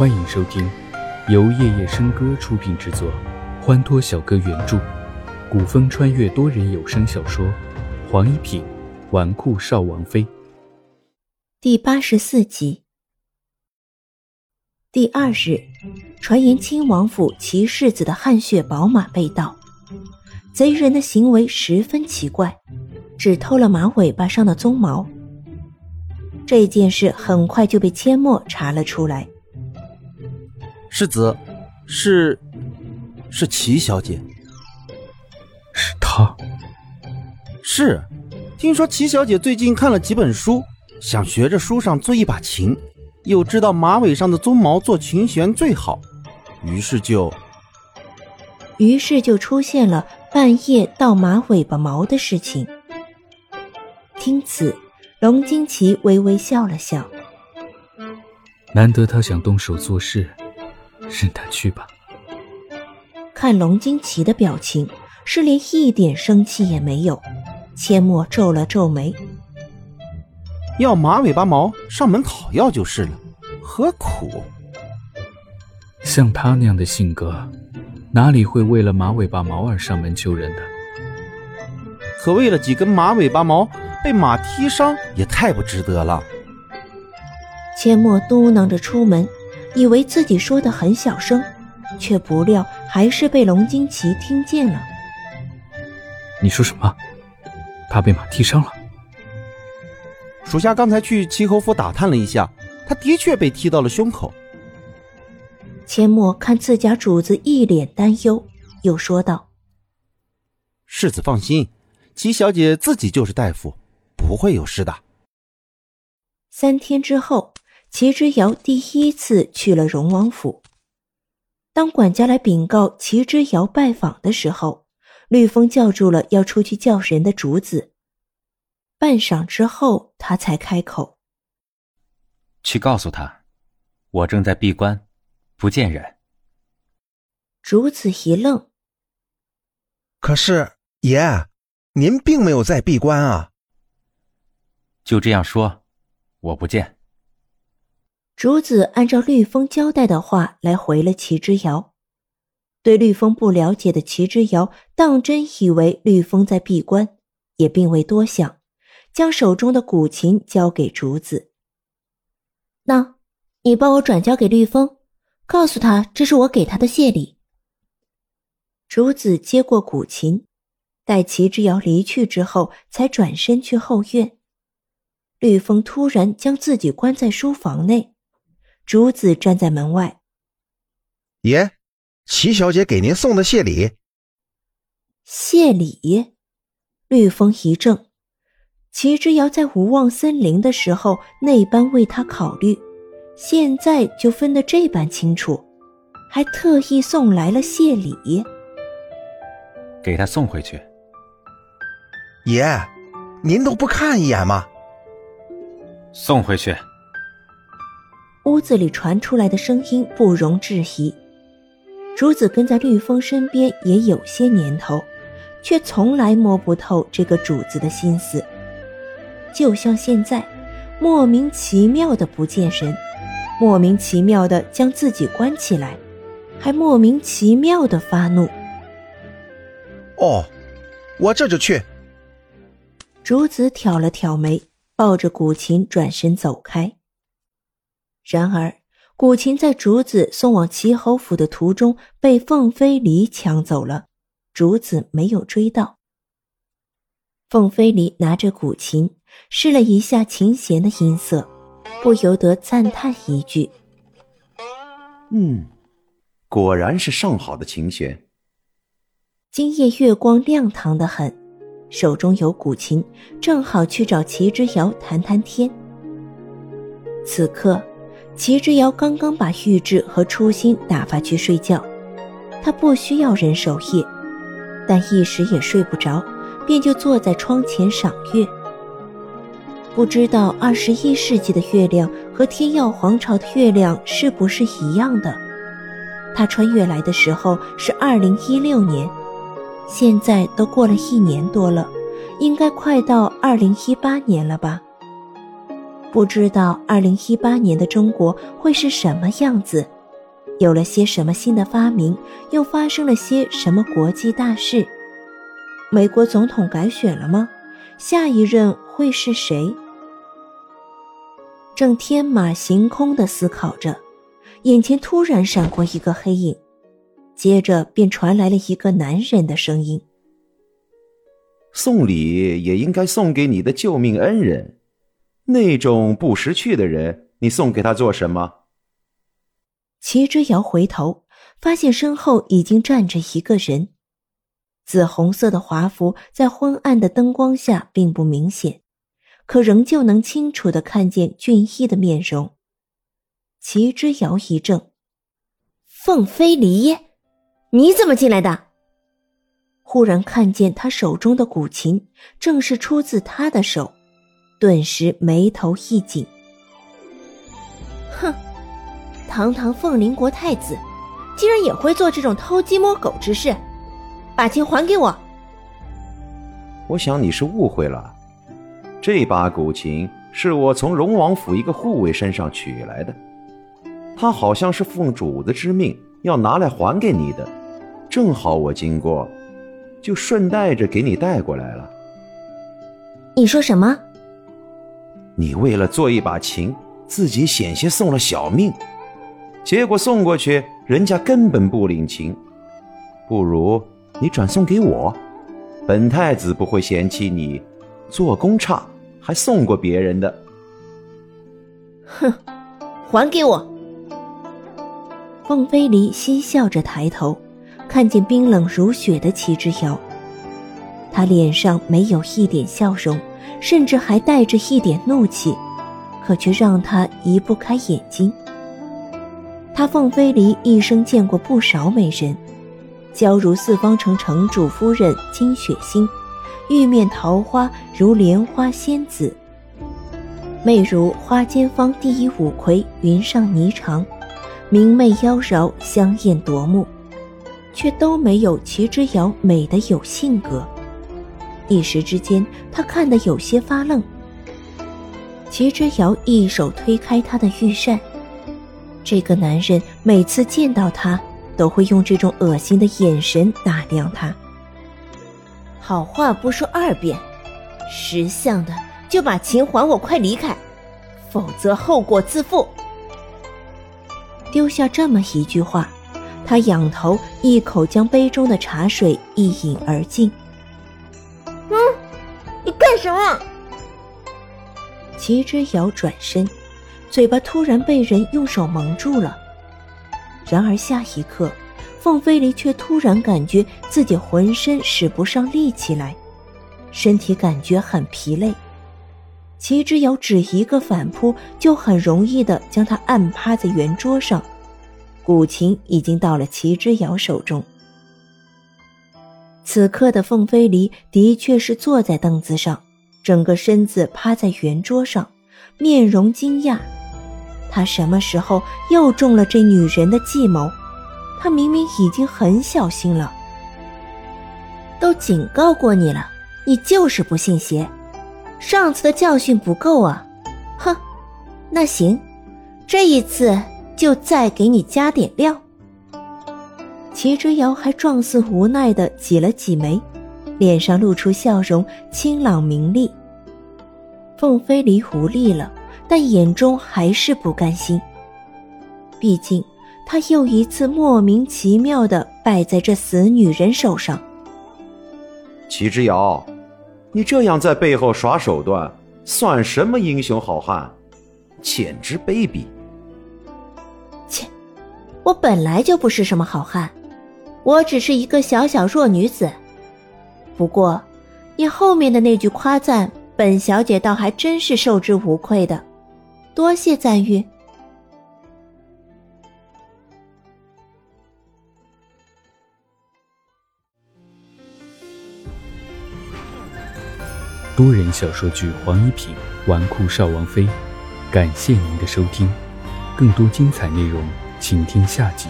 欢迎收听由夜夜笙歌出品制作，欢脱小哥原著，古风穿越多人有声小说《黄一品纨绔少王妃》第八十四集。第二日，传言亲王府骑世子的汗血宝马被盗，贼人的行为十分奇怪，只偷了马尾巴上的鬃毛。这件事很快就被阡陌查了出来。世子，是，是齐小姐。是她。是，听说齐小姐最近看了几本书，想学着书上做一把琴，又知道马尾上的鬃毛做琴弦最好，于是就，于是就出现了半夜倒马尾巴毛的事情。听此。龙金奇微微笑了笑，难得他想动手做事，任他去吧。看龙金奇的表情，是连一点生气也没有。阡陌皱了皱眉，要马尾巴毛上门讨要就是了，何苦？像他那样的性格，哪里会为了马尾巴毛而上门求人的？可为了几根马尾巴毛？被马踢伤也太不值得了。阡陌嘟囔着出门，以为自己说的很小声，却不料还是被龙金奇听见了。你说什么？他被马踢伤了？属下刚才去齐侯府打探了一下，他的确被踢到了胸口。千陌看自家主子一脸担忧，又说道：“世子放心，齐小姐自己就是大夫。”不会有事的。三天之后，齐之遥第一次去了荣王府。当管家来禀告齐之遥拜访的时候，绿风叫住了要出去叫人的竹子。半晌之后，他才开口：“去告诉他，我正在闭关，不见人。”竹子一愣：“可是爷，您并没有在闭关啊。”就这样说，我不见。竹子按照绿风交代的话来回了齐之遥。对绿风不了解的齐之遥，当真以为绿风在闭关，也并未多想，将手中的古琴交给竹子。那，你帮我转交给绿风，告诉他这是我给他的谢礼。竹子接过古琴，待齐之遥离去之后，才转身去后院。绿风突然将自己关在书房内，竹子站在门外。爷，齐小姐给您送的谢礼。谢礼？绿风一怔。齐之遥在无望森林的时候那般为他考虑，现在就分得这般清楚，还特意送来了谢礼。给他送回去。爷，您都不看一眼吗？送回去。屋子里传出来的声音不容置疑。竹子跟在绿风身边也有些年头，却从来摸不透这个主子的心思。就像现在，莫名其妙的不见人，莫名其妙的将自己关起来，还莫名其妙的发怒。哦，我这就去。竹子挑了挑眉。抱着古琴转身走开。然而，古琴在竹子送往齐侯府的途中被凤飞离抢走了，竹子没有追到。凤飞离拿着古琴试了一下琴弦的音色，不由得赞叹一句：“嗯，果然是上好的琴弦。”今夜月光亮堂的很。手中有古琴，正好去找齐之遥谈谈天。此刻，齐之遥刚刚把玉质和初心打发去睡觉，他不需要人守夜，但一时也睡不着，便就坐在窗前赏月。不知道二十一世纪的月亮和天耀皇朝的月亮是不是一样的？他穿越来的时候是二零一六年。现在都过了一年多了，应该快到二零一八年了吧？不知道二零一八年的中国会是什么样子，有了些什么新的发明，又发生了些什么国际大事？美国总统改选了吗？下一任会是谁？正天马行空的思考着，眼前突然闪过一个黑影，接着便传来了一个男人的声音：“送礼也应该送给你的救命恩人，那种不识趣的人，你送给他做什么？”齐之遥回头，发现身后已经站着一个人。紫红色的华服在昏暗的灯光下并不明显，可仍旧能清楚的看见俊逸的面容。齐之遥一怔：“凤飞离，你怎么进来的？”忽然看见他手中的古琴，正是出自他的手，顿时眉头一紧：“哼，堂堂凤麟国太子，竟然也会做这种偷鸡摸狗之事！”把琴还给我！我想你是误会了，这把古琴是我从荣王府一个护卫身上取来的，他好像是奉主子之命要拿来还给你的，正好我经过，就顺带着给你带过来了。你说什么？你为了做一把琴，自己险些送了小命，结果送过去，人家根本不领情，不如。你转送给我，本太子不会嫌弃你做工差，还送过别人的。哼，还给我！凤飞离嬉笑着抬头，看见冰冷如雪的齐之遥，他脸上没有一点笑容，甚至还带着一点怒气，可却让他移不开眼睛。他凤飞离一生见过不少美人。娇如四方城城主夫人金雪心，玉面桃花如莲花仙子，媚如花间坊第一五魁云上霓裳，明媚妖娆，香艳夺目，却都没有齐之遥美的有性格。一时之间，他看得有些发愣。齐之遥一手推开他的御扇，这个男人每次见到他。都会用这种恶心的眼神打量他。好话不说二遍，识相的就把琴还我，快离开，否则后果自负。丢下这么一句话，他仰头一口将杯中的茶水一饮而尽。嗯，你干什么？齐之遥转身，嘴巴突然被人用手蒙住了。然而下一刻，凤飞离却突然感觉自己浑身使不上力气来，身体感觉很疲累。齐之遥只一个反扑，就很容易的将他按趴在圆桌上，古琴已经到了齐之遥手中。此刻的凤飞离的确是坐在凳子上，整个身子趴在圆桌上，面容惊讶。他什么时候又中了这女人的计谋？他明明已经很小心了，都警告过你了，你就是不信邪。上次的教训不够啊！哼，那行，这一次就再给你加点料。齐之遥还状似无奈的挤了挤眉，脸上露出笑容，清朗明丽。凤飞离无力了。但眼中还是不甘心。毕竟，他又一次莫名其妙的败在这死女人手上。齐之遥，你这样在背后耍手段，算什么英雄好汉？简直卑鄙！切，我本来就不是什么好汉，我只是一个小小弱女子。不过，你后面的那句夸赞，本小姐倒还真是受之无愧的。多谢赞誉。多人小说剧《黄一品纨绔少王妃》，感谢您的收听，更多精彩内容，请听下集。